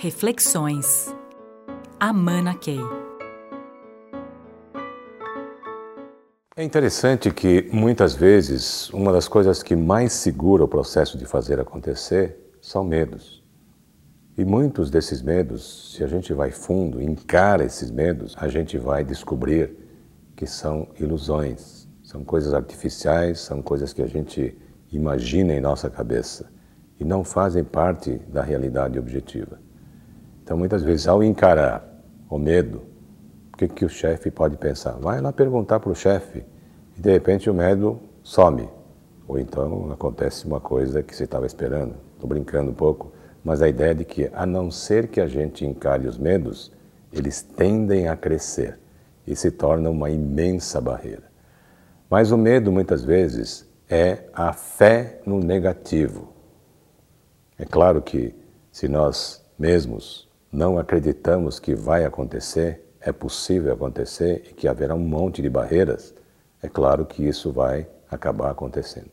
Reflexões. Amana Key. É interessante que muitas vezes uma das coisas que mais segura o processo de fazer acontecer são medos. E muitos desses medos, se a gente vai fundo, encara esses medos, a gente vai descobrir que são ilusões, são coisas artificiais, são coisas que a gente imagina em nossa cabeça e não fazem parte da realidade objetiva. Então, muitas vezes, ao encarar o medo, o que, que o chefe pode pensar? Vai lá perguntar para o chefe e, de repente, o medo some. Ou então acontece uma coisa que você estava esperando. Estou brincando um pouco, mas a ideia é de que, a não ser que a gente encare os medos, eles tendem a crescer e se tornam uma imensa barreira. Mas o medo, muitas vezes, é a fé no negativo. É claro que, se nós mesmos não acreditamos que vai acontecer, é possível acontecer e que haverá um monte de barreiras, é claro que isso vai acabar acontecendo.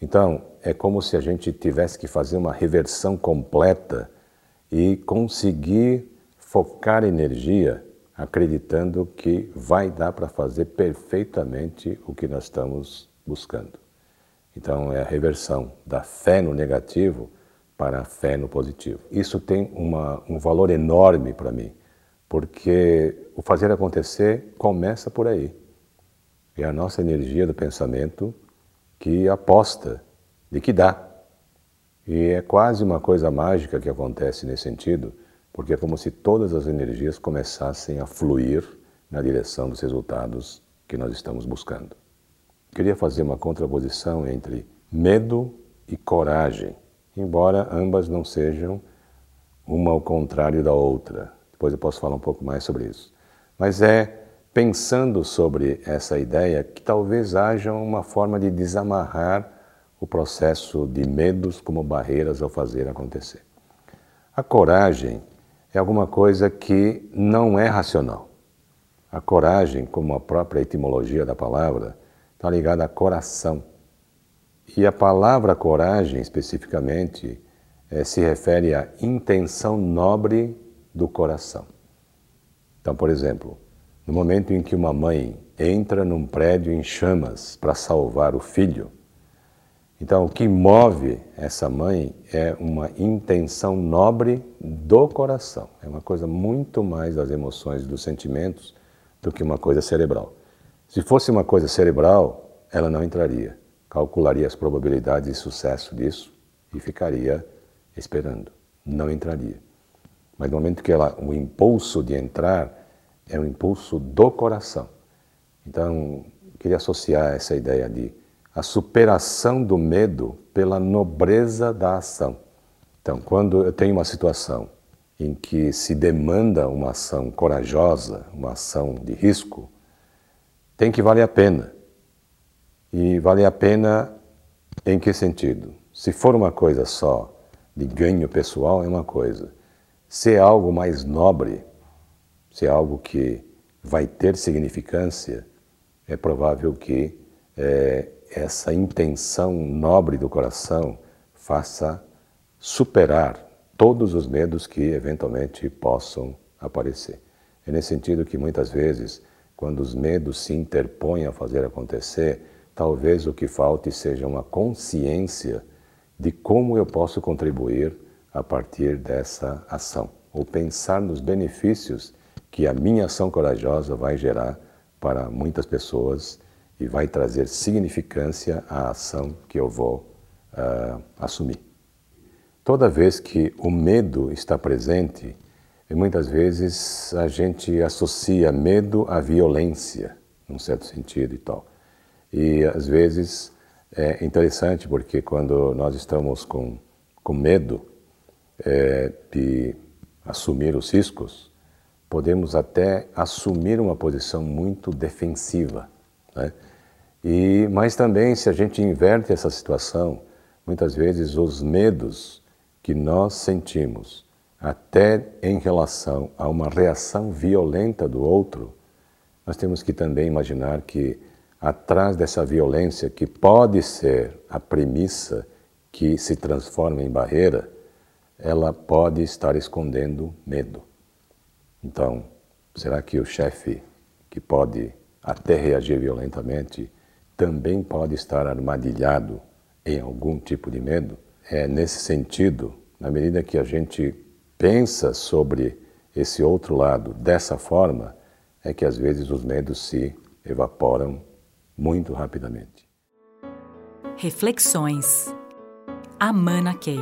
Então, é como se a gente tivesse que fazer uma reversão completa e conseguir focar energia acreditando que vai dar para fazer perfeitamente o que nós estamos buscando. Então, é a reversão da fé no negativo para a fé no positivo. Isso tem uma, um valor enorme para mim, porque o fazer acontecer começa por aí. É a nossa energia do pensamento que aposta de que dá. E é quase uma coisa mágica que acontece nesse sentido, porque é como se todas as energias começassem a fluir na direção dos resultados que nós estamos buscando. Queria fazer uma contraposição entre medo e coragem embora ambas não sejam uma ao contrário da outra. Depois eu posso falar um pouco mais sobre isso. Mas é pensando sobre essa ideia que talvez haja uma forma de desamarrar o processo de medos como barreiras ao fazer acontecer. A coragem é alguma coisa que não é racional. A coragem, como a própria etimologia da palavra, está ligada a coração. E a palavra coragem, especificamente, é, se refere à intenção nobre do coração. Então, por exemplo, no momento em que uma mãe entra num prédio em chamas para salvar o filho, então o que move essa mãe é uma intenção nobre do coração. É uma coisa muito mais das emoções, dos sentimentos, do que uma coisa cerebral. Se fosse uma coisa cerebral, ela não entraria calcularia as probabilidades de sucesso disso e ficaria esperando, não entraria. Mas no momento que ela, o impulso de entrar é um impulso do coração. Então, queria associar essa ideia de a superação do medo pela nobreza da ação. Então, quando eu tenho uma situação em que se demanda uma ação corajosa, uma ação de risco, tem que valer a pena. E vale a pena em que sentido? Se for uma coisa só de ganho pessoal, é uma coisa. Se é algo mais nobre, se é algo que vai ter significância, é provável que é, essa intenção nobre do coração faça superar todos os medos que eventualmente possam aparecer. É nesse sentido que muitas vezes, quando os medos se interpõem a fazer acontecer, Talvez o que falte seja uma consciência de como eu posso contribuir a partir dessa ação, ou pensar nos benefícios que a minha ação corajosa vai gerar para muitas pessoas e vai trazer significância à ação que eu vou uh, assumir. Toda vez que o medo está presente, e muitas vezes a gente associa medo à violência, num certo sentido e tal. E às vezes é interessante porque quando nós estamos com, com medo é, de assumir os riscos, podemos até assumir uma posição muito defensiva. Né? E, mas também, se a gente inverte essa situação, muitas vezes os medos que nós sentimos, até em relação a uma reação violenta do outro, nós temos que também imaginar que atrás dessa violência, que pode ser a premissa que se transforma em barreira, ela pode estar escondendo medo. Então, será que o chefe, que pode até reagir violentamente, também pode estar armadilhado em algum tipo de medo? É nesse sentido, na medida que a gente pensa sobre esse outro lado dessa forma, é que às vezes os medos se evaporam muito rapidamente. Reflexões. Amana Key.